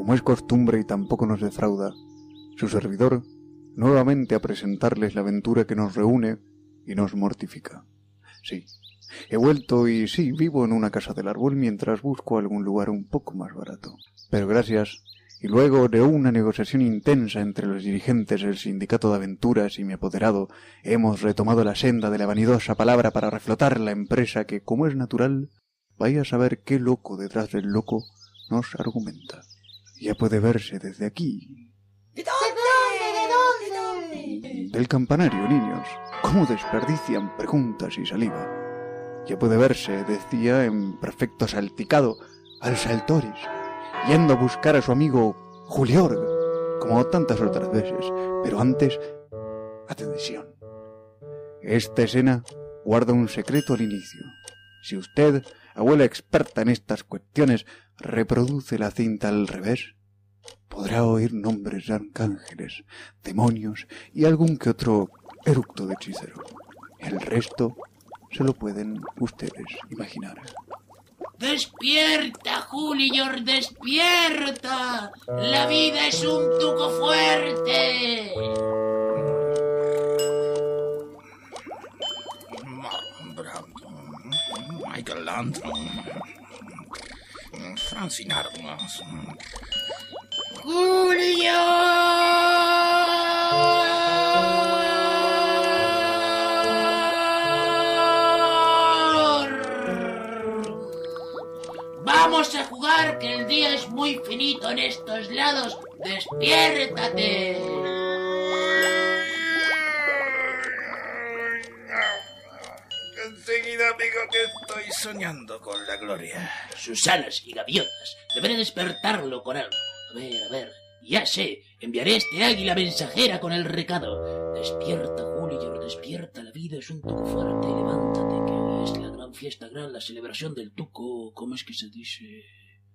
como es costumbre y tampoco nos defrauda, su servidor, nuevamente a presentarles la aventura que nos reúne y nos mortifica. Sí, he vuelto y sí, vivo en una casa del árbol mientras busco algún lugar un poco más barato. Pero gracias, y luego de una negociación intensa entre los dirigentes del sindicato de aventuras y mi apoderado, hemos retomado la senda de la vanidosa palabra para reflotar la empresa que, como es natural, vaya a saber qué loco detrás del loco nos argumenta. Ya puede verse desde aquí. ¿De dónde? ¿De dónde? ¿De dónde? Del campanario, niños. ¿Cómo desperdician preguntas y saliva? Ya puede verse, decía, en perfecto salticado, al Saltoris, yendo a buscar a su amigo Juliorg, como tantas otras veces. Pero antes, atención. Esta escena guarda un secreto al inicio. Si usted, abuela experta en estas cuestiones, reproduce la cinta al revés, podrá oír nombres de arcángeles, demonios y algún que otro eructo de hechicero. El resto se lo pueden ustedes imaginar. ¡Despierta, Julior, despierta! ¡La vida es un tuco fuerte! Michael Landon. Francine Armas. ¡Julior! Vamos a jugar que el día es muy finito en estos lados. ¡Despiértate! Soñando con la gloria. Sus alas y gaviotas. Deberé despertarlo con algo. A ver, a ver. Ya sé. Enviaré este águila mensajera con el recado. Despierta, Julior, despierta. La vida es un tuco fuerte. Levántate, que hoy es la gran fiesta gran, la celebración del tuco. ¿Cómo es que se dice?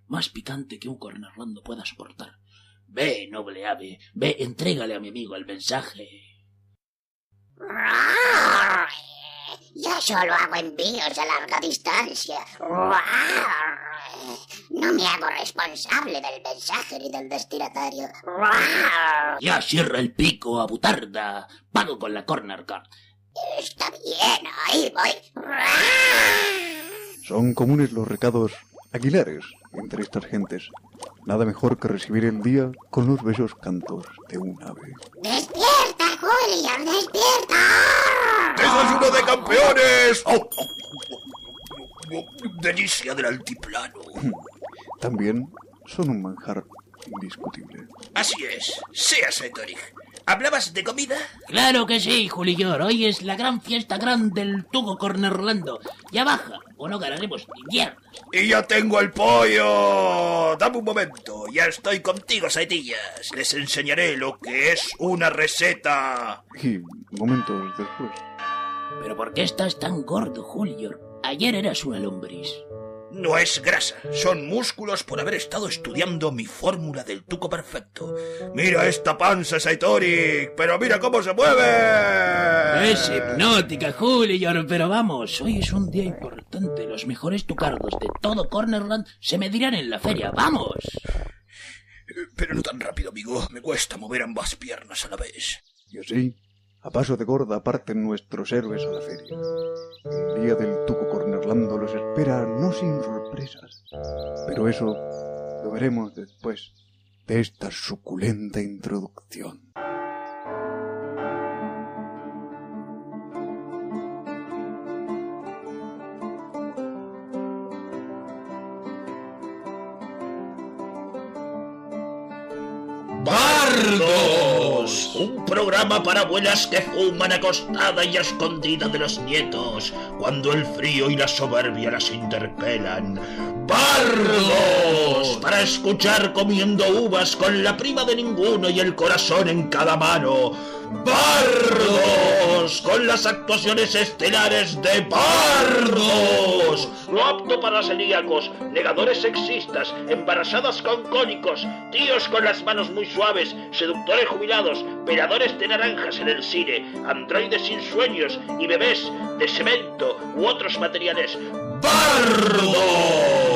Más picante que un cornarrando pueda soportar. Ve, noble ave. Ve, entrégale a mi amigo el mensaje. Yo solo hago envíos a larga distancia. No me hago responsable del mensaje ni del destinatario. Ya cierra el pico a butarda. Pago con la corner card. Está bien, ahí voy. Son comunes los recados aguilares entre estas gentes. Nada mejor que recibir el día con los besos cantos de un ave. ¡Despierta, Julio! ¡Despierta! ¡Desayuno de campeones! ¡Oh! Delicia del altiplano. También son un manjar indiscutible. Así es. Sea Saitorig. ¿Hablabas de comida? Claro que sí, Julior. Hoy es la gran fiesta gran del Tugo Cornerlando. Ya baja, o no ganaremos ni mierda. Y ya tengo el pollo. Dame un momento. Ya estoy contigo, Saitillas. Les enseñaré lo que es una receta. Y momentos después. ¿Pero por qué estás tan gordo, Julior? Ayer eras una lombriz. No es grasa, son músculos por haber estado estudiando mi fórmula del tuco perfecto. Mira esta panza, Saitori, pero mira cómo se mueve. Es hipnótica, Julior, pero vamos, hoy es un día importante. Los mejores tucardos de todo Cornerland se medirán en la feria. ¡Vamos! Pero no tan rápido, amigo. Me cuesta mover ambas piernas a la vez. Y así, a paso de gorda parten nuestros héroes a la feria. El día del Tuco Cornerlando los espera no sin sorpresas. Pero eso lo veremos después de esta suculenta introducción. Un programa para abuelas que fuman acostada y escondida de los nietos cuando el frío y la soberbia las interpelan. ¡Bardos! Para escuchar comiendo uvas con la prima de ninguno y el corazón en cada mano. ¡Bardos! Con las actuaciones estelares de Bardos. No apto para celíacos, negadores sexistas, embarazadas con cónicos, tíos con las manos muy suaves, seductores jubilados, peladores de naranjas en el cine, androides sin sueños y bebés de cemento u otros materiales. ¡Bardos!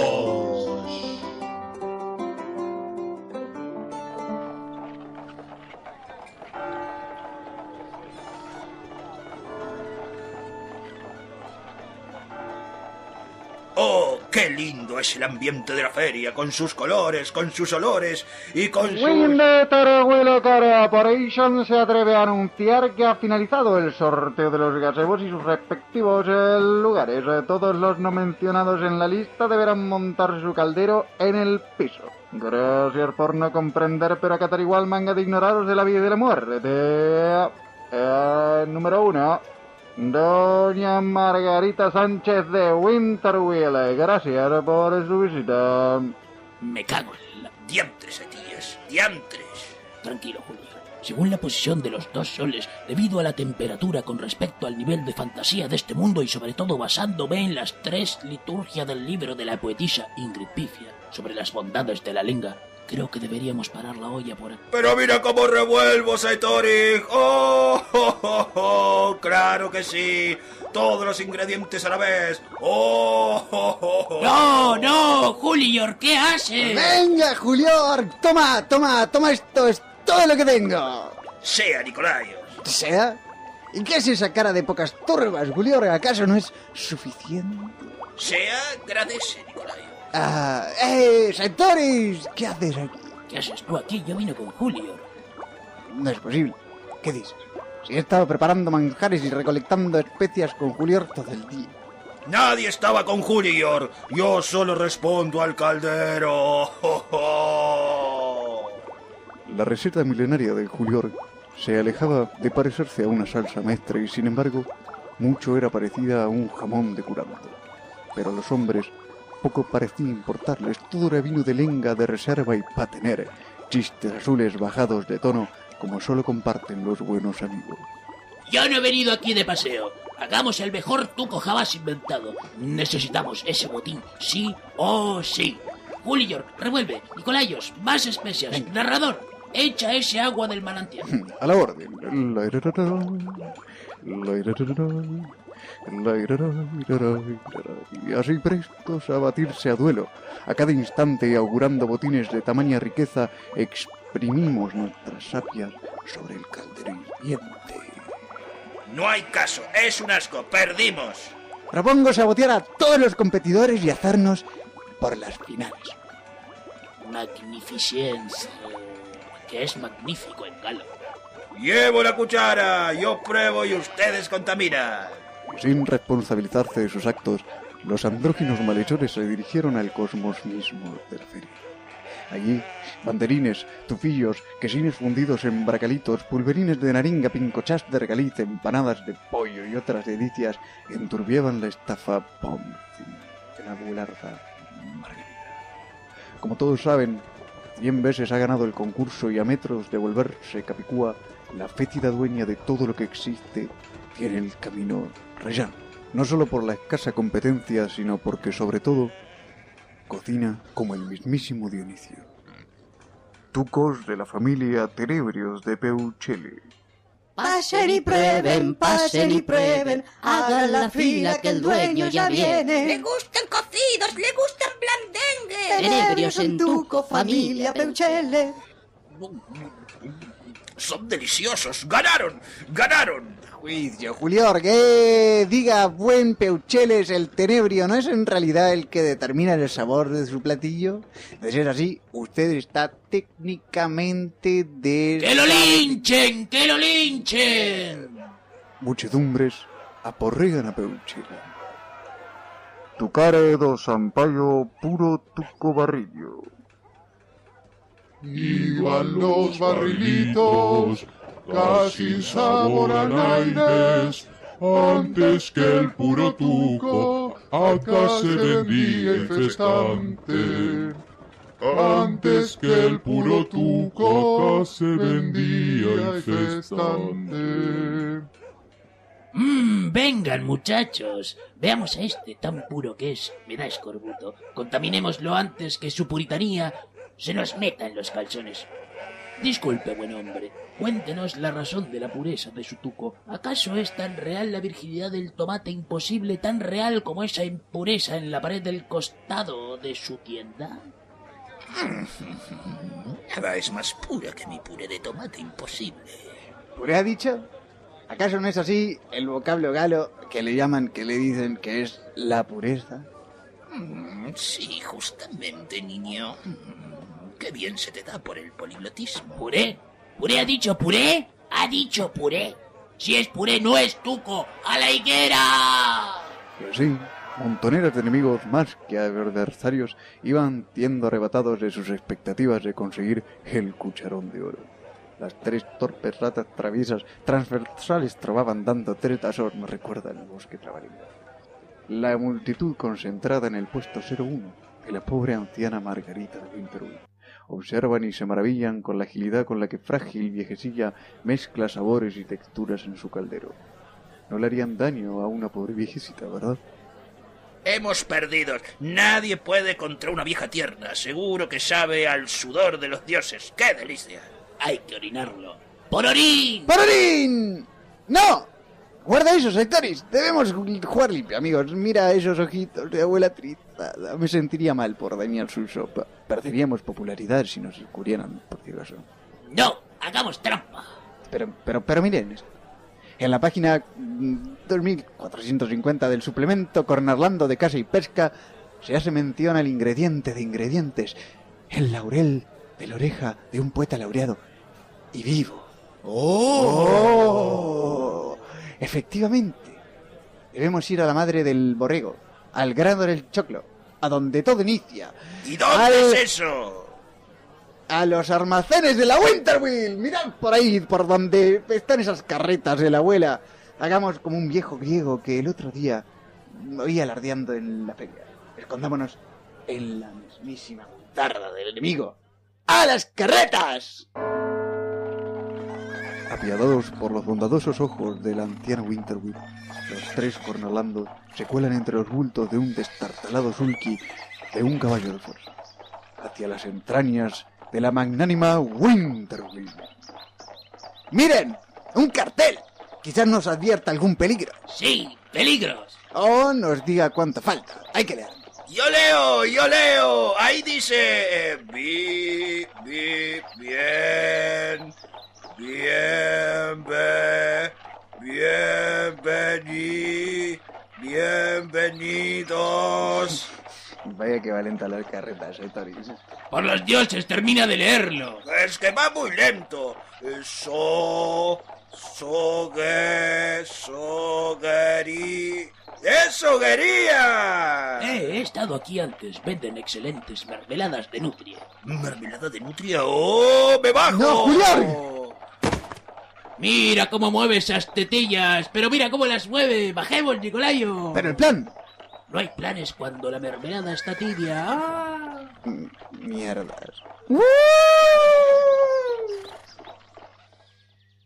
Qué lindo es el ambiente de la feria, con sus colores, con sus olores y con sus... Winde Tarahuelo Corporation se atreve a anunciar que ha finalizado el sorteo de los gazebos y sus respectivos eh, lugares. Eh, Todos los no mencionados en la lista deberán montar su caldero en el piso. Gracias por no comprender, pero acatar igual manga de ignoraros de la vida y de la muerte. Eh, número uno. Doña Margarita Sánchez de Winterwheel, gracias por su visita. Me cago en la... Diantres, tías, diantres. Tranquilo, Julio. Según la posición de los dos soles, debido a la temperatura con respecto al nivel de fantasía de este mundo y sobre todo basándome en las tres liturgias del libro de la poetisa Ingrid Pifia sobre las bondades de la lenga, creo que deberíamos parar la olla por aquí. Pero mira cómo revuelvo, Saitoric. ¡Oh, oh, oh, oh! ¡Claro que sí! Todos los ingredientes a la vez. ¡Oh, oh, oh, oh! ¡No, no! Julio, ¿qué haces? Venga, Julio, toma, toma, toma esto, es todo lo que tengo. Sea, Nicolaios. ¿Sea? ¿Y qué es esa cara de pocas turbas, Julio? ¿Acaso no es suficiente? Sea, agradece, Nicolaios. Ah, ¡eh, Santoris! ¿Qué haces aquí? ¿Qué haces tú aquí? Yo vine con Julio. No es posible. ¿Qué dices? Si he estado preparando manjares y recolectando especias con Julio todo el día. Nadie estaba con Julior. Yo solo respondo al caldero. La receta milenaria del Julior se alejaba de parecerse a una salsa maestra y sin embargo mucho era parecida a un jamón de curanto. Pero los hombres poco parecía importarles, todo era vino de lenga de reserva y pa' tener chistes azules bajados de tono como solo comparten los buenos amigos. Yo no he venido aquí de paseo. Hagamos el mejor tuco jamás inventado. Necesitamos ese botín, sí o sí. Julio, revuelve. Nicolayos, más especias. Venga. Narrador, echa ese agua del manantial. A la orden. Y así prestos a batirse a duelo, a cada instante y augurando botines de tamaña riqueza, exprimimos nuestras sapias sobre el caldero hirviente. No hay caso. Es un asco. Perdimos. Propongo sabotear a todos los competidores y hacernos por las finales. Magnificencia. Que es magnífico en galo. Llevo la cuchara. Yo pruebo y ustedes contaminan. Sin responsabilizarse de sus actos, los andróginos malhechores se dirigieron al cosmos mismo de la feria. Allí, banderines, tufillos, quesines fundidos en bracalitos, pulverines de naringa, pincochás de regaliz, empanadas de pollo y otras delicias enturbiaban la estafa Ponzi de la Margarita. Como todos saben, cien veces ha ganado el concurso y a metros de volverse Capicúa, la fétida dueña de todo lo que existe tiene el camino rellano. No solo por la escasa competencia, sino porque sobre todo cocina como el mismísimo Dionisio. Tucos de la familia Tenebrios de Peuchele. Pasen y prueben, pasen y prueben, hagan la fila que el dueño ya Le viene. gustan cocidos, le gustan blandengues. Tenebrios en Tuco, familia Peuchele. Son deliciosos. Ganaron. Ganaron. Juicio, Julio, que diga buen Peucheles el tenebrio, ¿no es en realidad el que determina el sabor de su platillo? De ser así, usted está técnicamente de... ¡Que lo linchen! ¡Que lo linchen! Muchedumbres aporrean a Peuchela. Tu cara do Sampaio puro tuco barrillo. Iban los barrilitos, casi sin sabor a naides, antes que el puro tuco, acá se vendía infestante. Antes que el puro tuco, acá se vendía infestante. Mmm, vengan muchachos. Veamos a este tan puro que es. Me da escorbuto. Contaminémoslo antes que su puritanía se nos meta en los calzones. Disculpe, buen hombre. Cuéntenos la razón de la pureza de su tuco. ¿Acaso es tan real la virginidad del tomate imposible, tan real como esa impureza en la pared del costado de su tienda? Nada es más pura que mi puré de tomate imposible. ¿Puré ha dicho? ¿Acaso no es así el vocablo galo que le llaman, que le dicen que es la pureza? Mm, Mm, Sí, justamente, niño. Qué bien se te da por el poliglotismo. ¿Puré? ¿Puré ha dicho puré? Ha dicho puré. Si es puré, no es tuco. ¡A la higuera! Y así, montoneras de enemigos más que adversarios iban siendo arrebatados de sus expectativas de conseguir el cucharón de oro. Las tres torpes ratas traviesas transversales trovaban dando tres me recuerda el bosque trabarín. La multitud concentrada en el puesto 01 de la pobre anciana Margarita de Winterwood. Observan y se maravillan con la agilidad con la que frágil viejecilla mezcla sabores y texturas en su caldero. No le harían daño a una pobre viejecita, ¿verdad? Hemos perdido. Nadie puede contra una vieja tierna. Seguro que sabe al sudor de los dioses. ¡Qué delicia! Hay que orinarlo. ¡Pororín! ¡Parorín! ¡No! Guarda esos sectores. Debemos jugar limpio, amigos. Mira esos ojitos de abuela trizada. Me sentiría mal por dañar su sopa. Perderíamos popularidad si nos descubrieran, por acaso. No, hagamos trampa. Pero, pero, pero miren. En la página mm, 2450 del suplemento Cornarlando de Casa y Pesca se hace mención al ingrediente de ingredientes, el laurel de la oreja de un poeta laureado y vivo. ¡Oh! Efectivamente, debemos ir a la madre del borrego, al grano del choclo, a donde todo inicia. ¿Y dónde Al- es eso? a los almacenes de la Winterwheel. Mirad por ahí, por donde están esas carretas de la abuela. Hagamos como un viejo griego que el otro día oí alardeando en la feria. Escondámonos en la mismísima tarda del enemigo. ¡A las carretas! Apiadados por los bondadosos ojos de la anciana Winterwheel, los tres cornalando se cuelan entre los bultos de un destartalado sulky de un caballo de fuerza hacia las entrañas de la magnánima Winterwheel. ¡Miren! ¡Un cartel! Quizás nos advierta algún peligro. Sí, peligros. O nos diga cuánto falta. Hay que leer. Yo leo, yo leo. Ahí dice... eh, vi, vi, bien, bien, be, bienveni, bienvenidos. Vaya que valenta las carretas, eh, Toris. Por los dioses, termina de leerlo. Es que va muy lento. So, sogue, sogueri. ¡Es soguería! Eh, he estado aquí antes. Venden excelentes mermeladas de nutria. ¿Mermelada de nutria? ¡Oh, me bajo! ¡No, Julián! Mira cómo mueve esas tetillas. Pero mira cómo las mueve. Bajemos, Nicolayo. Pero el plan. No hay planes cuando la mermelada está tibia. Ah. Mierdas.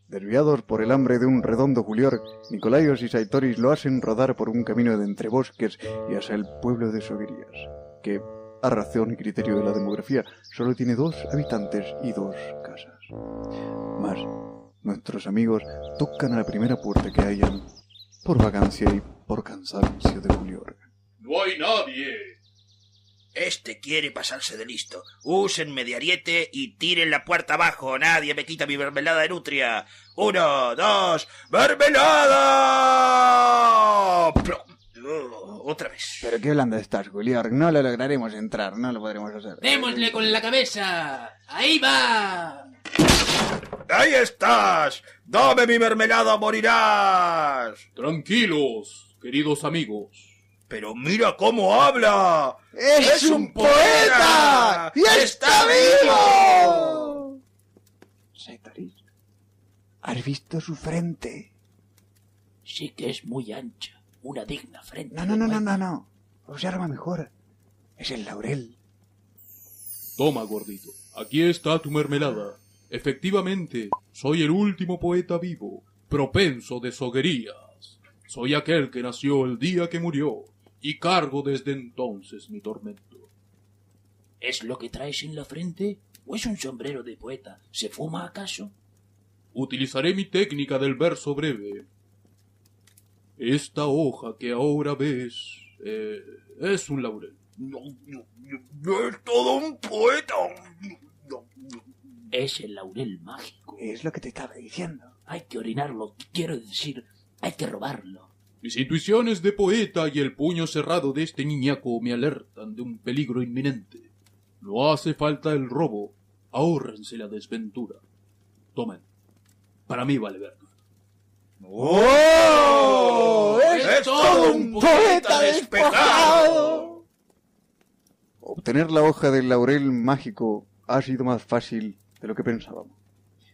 Desviados por el hambre de un redondo Julior, Nicolaios y Saitoris lo hacen rodar por un camino de entre bosques y hacia el pueblo de Soguerías, que, a razón y criterio de la demografía, solo tiene dos habitantes y dos casas. Mas, nuestros amigos tocan a la primera puerta que hayan, por vacancia y por cansancio de Julior. No hay nadie. Este quiere pasarse de listo. Usen mediariete y tiren la puerta abajo. Nadie me quita mi mermelada de nutria. Uno, dos, ¡mermelada! Plum. Oh, otra vez. Pero qué blanda estás, Julior. No lo lograremos entrar, no lo podremos hacer. Démosle con la cabeza. Ahí va. ¡Ahí estás! ¡Dame mi mermelada, morirás! Tranquilos, queridos amigos. Pero mira cómo habla. ¡Es, un poeta! ¡Y está vivo! ¿has visto su frente? Sí que es muy ancha. Una digna frente. No, no, no, no, no, no. Observa mejor. Es el laurel. Toma, gordito. Aquí está tu mermelada. Efectivamente, soy el último poeta vivo, propenso de soguerías. Soy aquel que nació el día que murió, y cargo desde entonces mi tormento. ¿Es lo que traes en la frente? ¿O es un sombrero de poeta? ¿Se fuma acaso? Utilizaré mi técnica del verso breve. Esta hoja que ahora ves eh, es un laurel. No, no, no, no es todo un poeta. No, no. Es el laurel mágico. Es lo que te estaba diciendo. Hay que orinarlo. Quiero decir, hay que robarlo. Mis intuiciones de poeta y el puño cerrado de este niñaco me alertan de un peligro inminente. No hace falta el robo, ahórrense la desventura. Tomen, para mí vale verga. ¡Oh! ¡Es todo un poeta despejado! Obtener la hoja del laurel mágico ha sido más fácil de lo que pensábamos.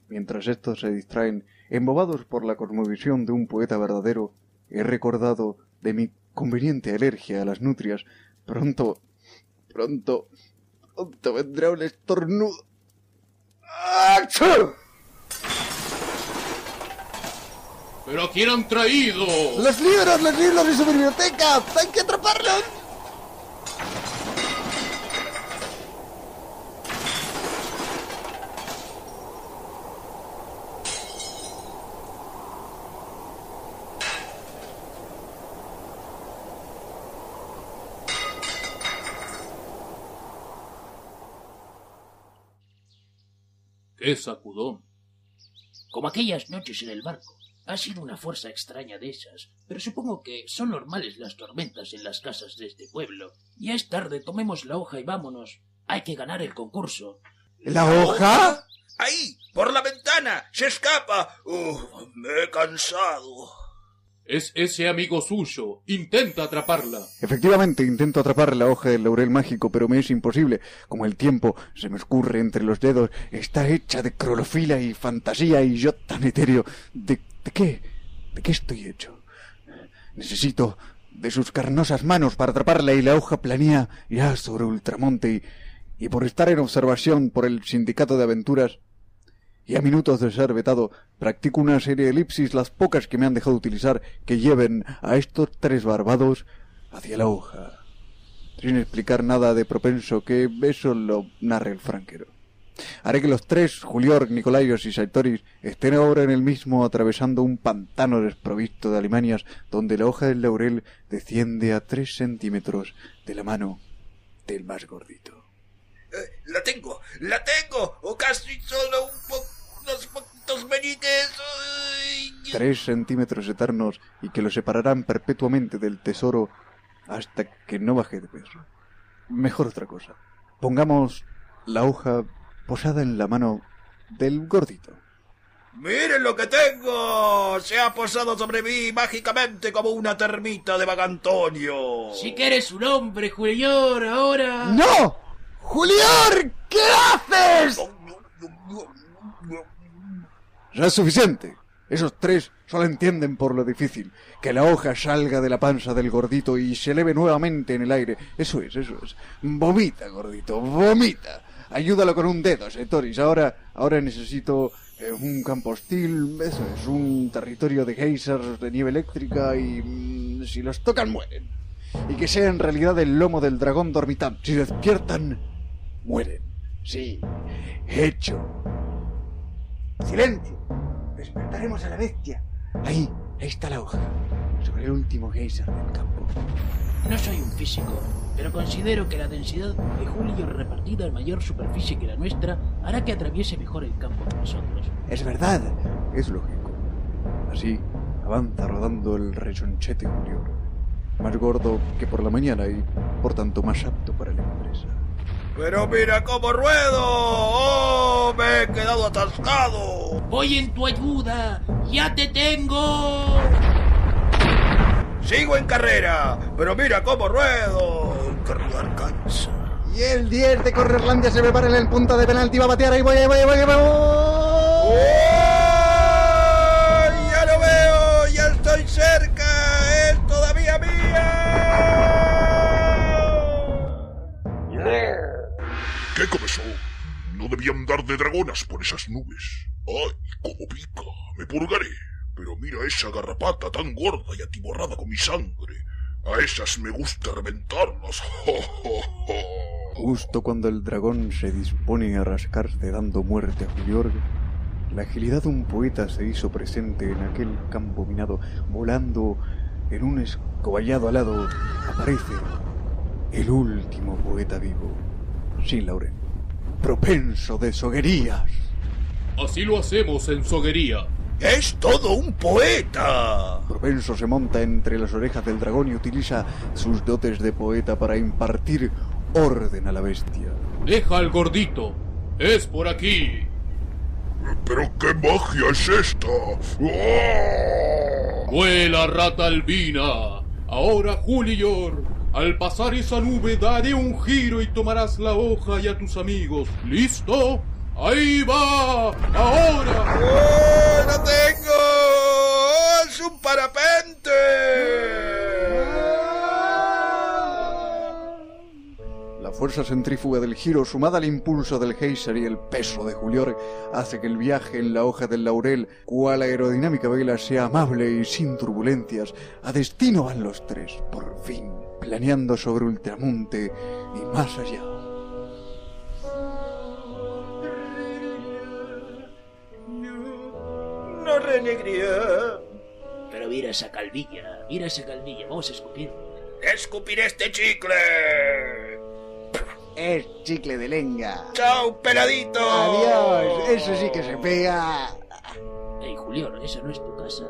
Mientras estos se distraen, embobados por la cosmovisión de un poeta verdadero, he recordado de mi conveniente alergia a las nutrias. Pronto, pronto, pronto vendrá un estornudo. ¡Achú! ¿Pero a quién han traído? ¡Los libros, los libros de su biblioteca! ¡Hay que atraparlos! ¡Qué sacudón! Como aquellas noches en el barco. Ha sido una fuerza extraña de esas, pero supongo que son normales las tormentas en las casas de este pueblo. Ya es tarde, tomemos la hoja y vámonos. Hay que ganar el concurso. ¿La hoja? ¡Ahí! ¡Por la ventana! ¡Se escapa! ¡Uf! me he cansado. Es ese amigo suyo. Intenta atraparla. Efectivamente, intento atrapar la hoja del laurel mágico, pero me es imposible. Como el tiempo se me escurre entre los dedos, está hecha de crolofila y fantasía y yo tan etéreo. ¿De, de qué? ¿De qué estoy hecho? Necesito de sus carnosas manos para atraparla y la hoja planea ya sobre Ultramonte y, y por estar en observación por el sindicato de aventuras y a minutos de ser vetado, practico una serie de elipsis, las pocas que me han dejado utilizar, que lleven a estos tres barbados hacia la hoja. Sin explicar nada de propenso, que eso lo narre el franquero. Haré que los tres, Julior, Nicolaios y Saitoris, estén ahora en el mismo atravesando un pantano desprovisto de alimanias, donde la hoja del laurel desciende a tres centímetros de la mano del más gordito. Eh, ¡La tengo! ¡La tengo! ¡O casi solo un po unos poquitos meñiques! Tres centímetros eternos y que lo separarán perpetuamente del tesoro hasta que no baje de peso. Mejor otra cosa. Pongamos la hoja posada en la mano del gordito. ¡Miren lo que tengo! Se ha posado sobre mí mágicamente como una termita de Vagantonio. Si que eres un hombre, Julior, ahora. ¡No! ¡Julior! ¿Qué haces? Ya es suficiente. Esos tres solo entienden por lo difícil. Que la hoja salga de la panza del gordito y se eleve nuevamente en el aire. Eso es, eso es. Vomita, gordito, vomita. Ayúdalo con un dedo, Setoris. Ahora, ahora necesito eh, un campo hostil, eso es, un territorio de geysers de nieve eléctrica y mm, si los tocan mueren. Y que sea en realidad el lomo del dragón dormitán. Si despiertan, mueren. Sí, hecho. Silencio. Despertaremos a la bestia. Ahí, ahí está la hoja. Sobre el último geyser del campo. No soy un físico, pero considero que la densidad de Julio repartida en mayor superficie que la nuestra hará que atraviese mejor el campo que nosotros. Es verdad, es lógico. Así avanza rodando el rechonchete Julio. Más gordo que por la mañana y por tanto más apto para la empresa. ¡Pero mira cómo ruedo! ¡Oh! ¡Me he quedado atascado! Voy en tu ayuda. Ya te tengo. ¡Sigo en carrera! ¡Pero mira cómo ruedo! Cargar cansa. Y el 10 de Correrlandia se prepara en el punto de penalti. Va a batear ahí, voy, ahí voy, ahí voy, ahí voy. ¡Oh! ¡Ya lo veo! ¡Ya estoy cerca! ¡Es todavía mía! ¿Qué comenzó? No debían dar de dragonas por esas nubes. ¡Ay, cómo pica! Me purgaré. Pero mira esa garrapata tan gorda y atiborrada con mi sangre. A esas me gusta reventarlas. ¡Jo, jo, jo! Justo cuando el dragón se dispone a rascarse dando muerte a Juliorg, la agilidad de un poeta se hizo presente en aquel campo minado, volando en un escoballado alado, aparece el último poeta vivo, sin laurel, propenso de soguerías. Así lo hacemos en Soguería. Es todo un poeta. Propenso se monta entre las orejas del dragón y utiliza sus dotes de poeta para impartir orden a la bestia. Deja al gordito. Es por aquí. ¿Pero qué magia es esta? ¡Ah! Vuela, rata albina. Ahora, Julior, al pasar esa nube daré un giro y tomarás la hoja y a tus amigos. ¿Listo? ¡Ahí va! ¡Ahora! ¡Oh, ¡No tengo! ¡Es un parapente! La fuerza centrífuga del giro, sumada al impulso del geyser y el peso de Julior, hace que el viaje en la hoja del laurel, cual aerodinámica vela, sea amable y sin turbulencias. A destino van los tres, por fin, planeando sobre Ultramonte y más allá. No renegría. Pero mira esa calvilla, mira esa calvilla, vamos a escupir. ¡Escupiré este chicle! Es chicle de lenga. ¡Chao, peladito! Adiós, eso sí que se pega. Ey, Julián, esa no es tu casa.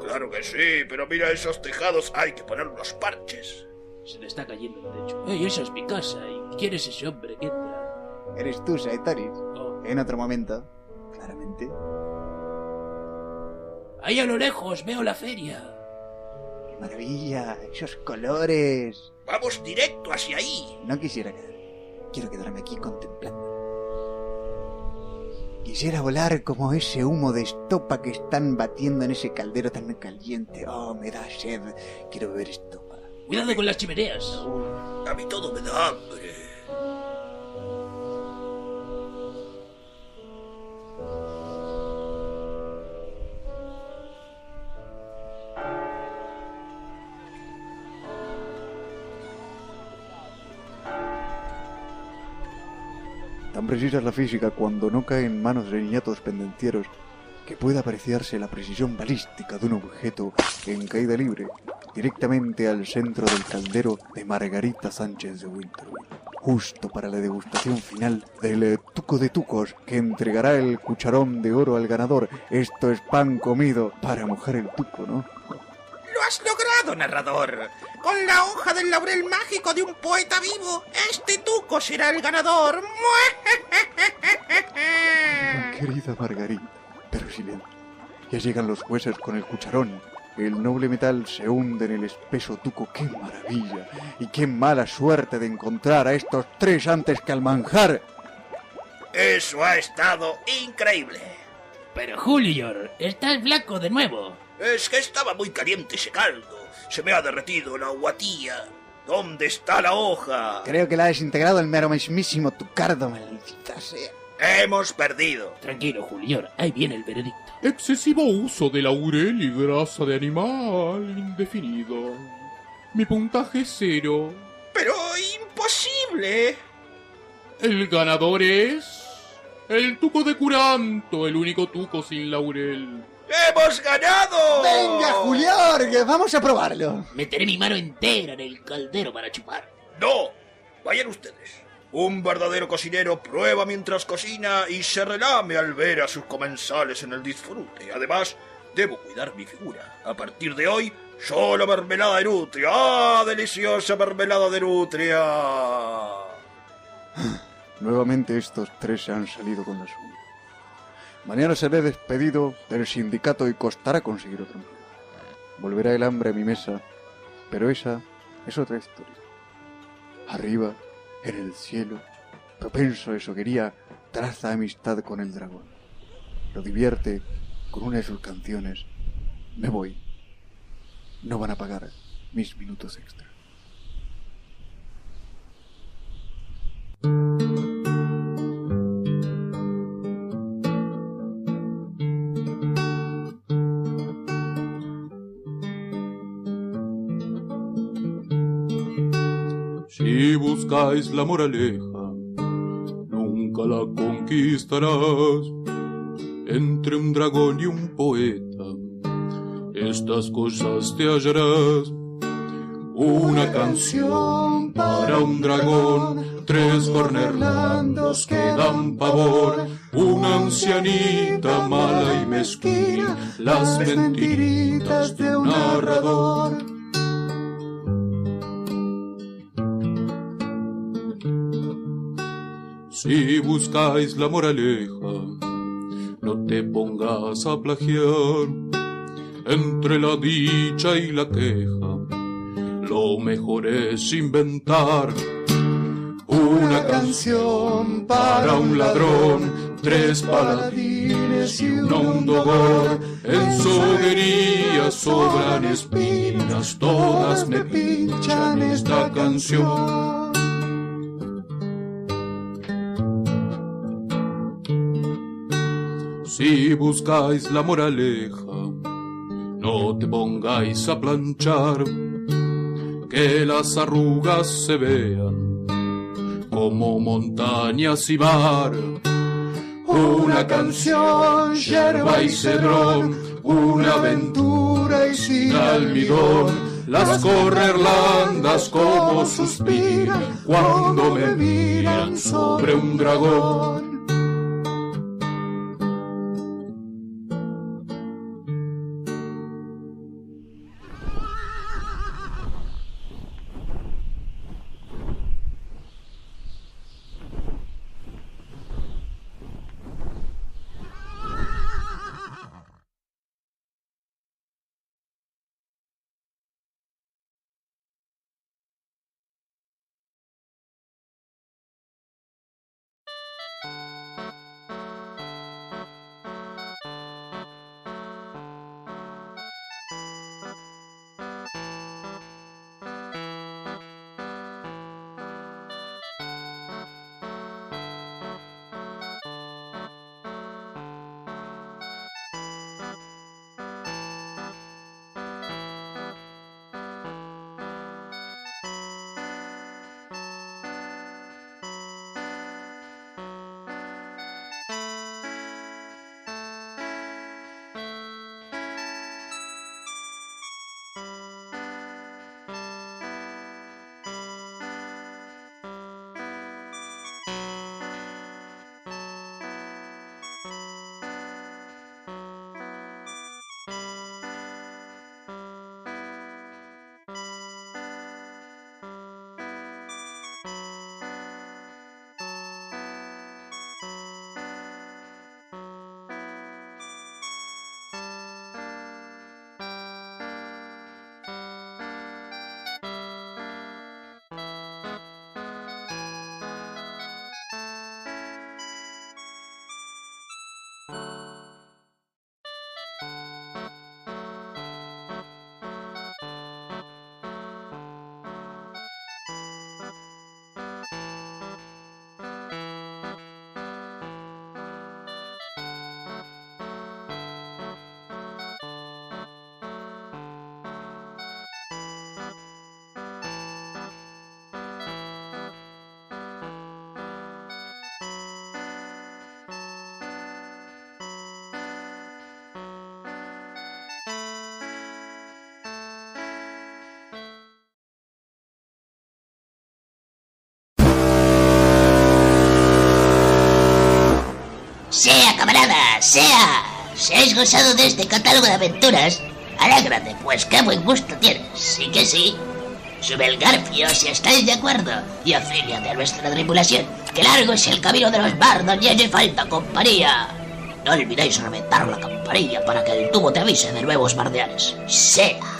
Claro que sí, pero mira esos tejados, hay que poner unos parches. Se le está cayendo el techo. Ey, esa es mi casa. ¿Y quién es ese hombre que entra? Eres tú, Saetoris. Oh. En otro momento, claramente. Ahí a lo lejos veo la feria. ¡Qué maravilla! Esos colores. Vamos directo hacia ahí. No quisiera quedar. Quiero quedarme aquí contemplando. Quisiera volar como ese humo de estopa que están batiendo en ese caldero tan caliente. Oh, me da sed. Quiero beber estopa. Cuidado con las chimeneas. A mí todo me da hambre. Precisa es la física cuando no cae en manos de niñatos pendencieros que puede apreciarse la precisión balística de un objeto en caída libre directamente al centro del caldero de Margarita Sánchez de Winterville, justo para la degustación final del eh, tuco de tucos que entregará el cucharón de oro al ganador. Esto es pan comido para mojar el tuco, ¿no? ¡Lo has logrado, narrador! Con la hoja del laurel mágico de un poeta vivo, este tuco será el ganador. Querida Margarita, pero silencio. Ya llegan los jueces con el cucharón. El noble metal se hunde en el espeso tuco. ¡Qué maravilla! Y qué mala suerte de encontrar a estos tres antes que al manjar. Eso ha estado increíble. Pero Julián, estás flaco de nuevo. Es que estaba muy caliente ese caldo. Se me ha derretido la guatía. ¿Dónde está la hoja? Creo que la ha desintegrado el mero mismísimo tucardo, maldita sea. Hemos perdido. Tranquilo, Julián, ahí viene el veredicto. Excesivo uso de laurel y grasa de animal indefinido. Mi puntaje es cero. Pero imposible. El ganador es... El tuco de Curanto, el único tuco sin laurel. ¡Hemos ganado! ¡Venga, Julián! Vamos a probarlo. Meteré mi mano entera en el caldero para chupar. No. Vayan ustedes. Un verdadero cocinero prueba mientras cocina y se relame al ver a sus comensales en el disfrute. Además, debo cuidar mi figura. A partir de hoy, solo mermelada de nutria. ¡Ah, deliciosa mermelada de nutria! Nuevamente estos tres se han salido con la suya. Mañana seré despedido del sindicato y costará conseguir otro empleo. Volverá el hambre a mi mesa, pero esa es otra historia. Arriba, en el cielo, propenso a eso quería, traza amistad con el dragón. Lo divierte con una de sus canciones. Me voy. No van a pagar mis minutos extra. Buscáis la moraleja, nunca la conquistarás. Entre un dragón y un poeta, estas cosas te hallarás. Una canción para un dragón, tres cornerlandos que dan pavor, una ancianita mala y mezquina, las mentiritas de un narrador. Si buscáis la moraleja, no te pongas a plagiar entre la dicha y la queja. Lo mejor es inventar una canción para un ladrón, tres paladines y un hondogor. En su sobran espinas, todas me pinchan esta canción. Si buscáis la moraleja, no te pongáis a planchar, que las arrugas se vean como montañas y mar. Una canción, yerba y cedrón, una aventura y sin almidón. Las correrlandas como suspiran cuando me miran sobre un dragón. Camarada, sea. Si has gozado de este catálogo de aventuras, alégrate, pues qué buen gusto tienes. Sí que sí. Sube el garfio si estáis de acuerdo y afíliate a nuestra tripulación. Que largo es el camino de los bardos y hace falta compañía. No olvidéis reventar la campanilla para que el tubo te avise de nuevos bardeanes. Sea.